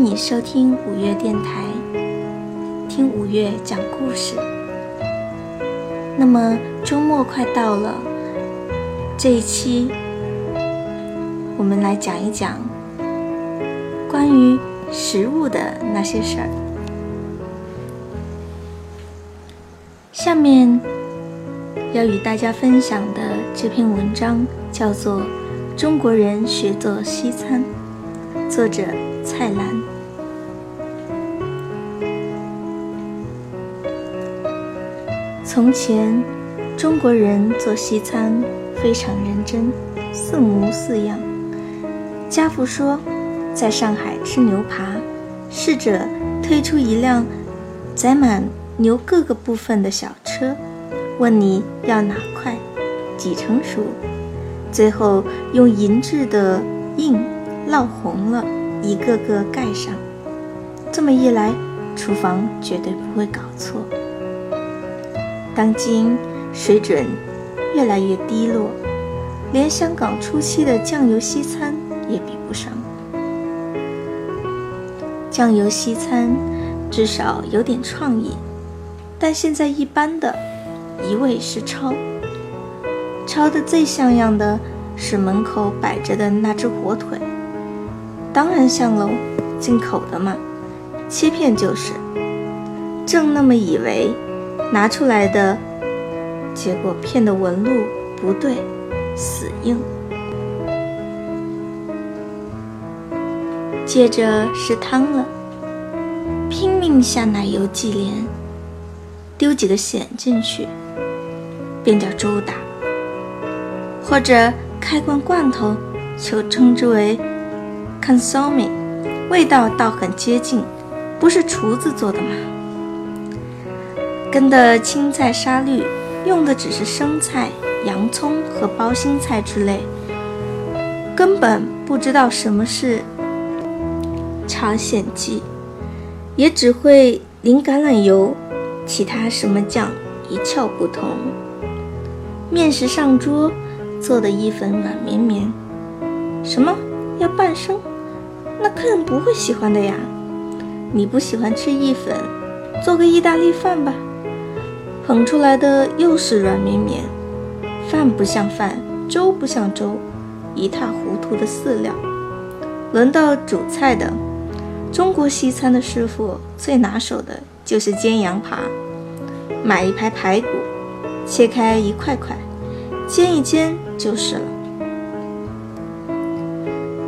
迎你收听五月电台，听五月讲故事。那么周末快到了，这一期我们来讲一讲关于食物的那些事儿。下面要与大家分享的这篇文章叫做《中国人学做西餐》，作者。蔡澜。从前，中国人做西餐非常认真，似模似样。家父说，在上海吃牛扒，侍者推出一辆载满牛各个部分的小车，问你要哪块，几成熟，最后用银质的印烙红了。一个个盖上，这么一来，厨房绝对不会搞错。当今水准越来越低落，连香港初期的酱油西餐也比不上。酱油西餐至少有点创意，但现在一般的，一味是抄。抄的最像样的是门口摆着的那只火腿。当然像喽，进口的嘛，切片就是。正那么以为，拿出来的，结果片的纹路不对，死硬。接着是汤了，拼命下奶油忌廉，丢几个咸进去，便叫粥打。或者开罐罐头，就称之为。Consomme，味道倒很接近，不是厨子做的吗？跟的青菜沙律，用的只是生菜、洋葱和包心菜之类，根本不知道什么是朝鲜蓟，也只会淋橄榄油，其他什么酱一窍不通。面食上桌，做的意粉软绵绵，什么要半生？那客人不会喜欢的呀！你不喜欢吃意粉，做个意大利饭吧。捧出来的又是软绵绵，饭不像饭，粥不像粥，一塌糊涂的饲料。轮到主菜的，中国西餐的师傅最拿手的就是煎羊扒。买一排排骨，切开一块块，煎一煎就是了。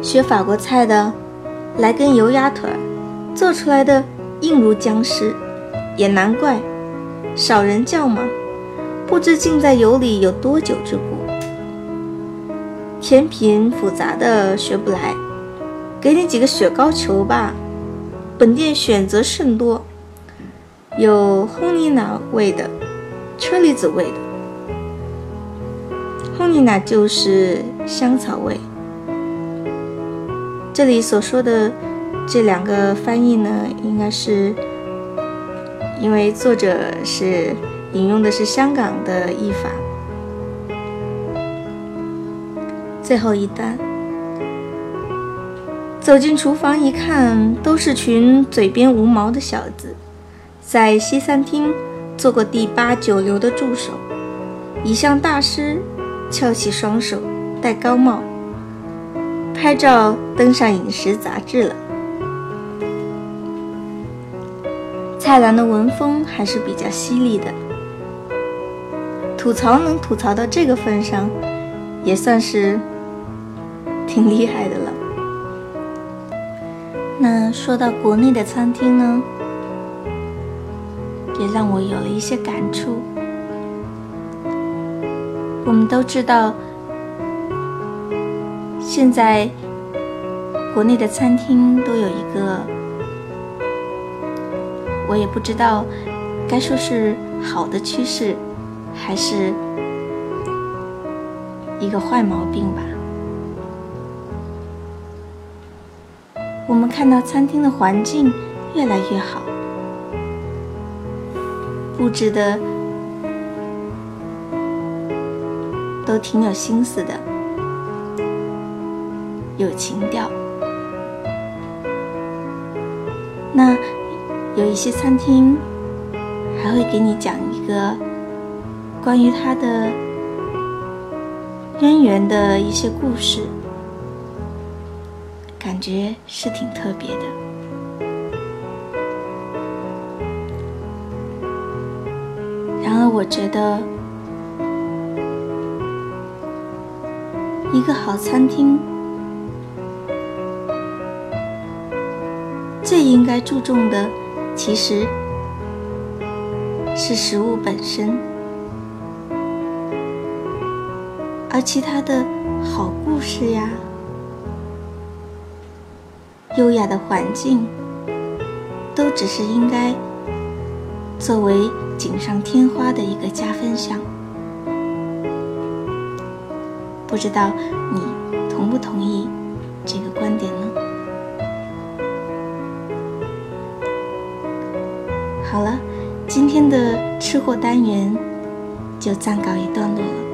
学法国菜的。来根油鸭腿，做出来的硬如僵尸，也难怪，少人叫嘛，不知浸在油里有多久之故。甜品复杂的学不来，给你几个雪糕球吧。本店选择甚多，有红尼娜味的，车厘子味的。红尼娜就是香草味。这里所说的这两个翻译呢，应该是因为作者是引用的是香港的译法。最后一段，走进厨房一看，都是群嘴边无毛的小子，在西餐厅做过第八九流的助手，已向大师翘起双手，戴高帽。拍照登上饮食杂志了。蔡澜的文风还是比较犀利的，吐槽能吐槽到这个份上，也算是挺厉害的了。那说到国内的餐厅呢，也让我有了一些感触。我们都知道。现在，国内的餐厅都有一个，我也不知道该说是好的趋势，还是一个坏毛病吧。我们看到餐厅的环境越来越好，布置的都挺有心思的。有情调，那有一些餐厅还会给你讲一个关于它的渊源的一些故事，感觉是挺特别的。然而，我觉得一个好餐厅。最应该注重的，其实是食物本身，而其他的好故事呀、优雅的环境，都只是应该作为锦上添花的一个加分项。不知道你同不同意这个观点呢？好了，今天的吃货单元就暂告一段落了。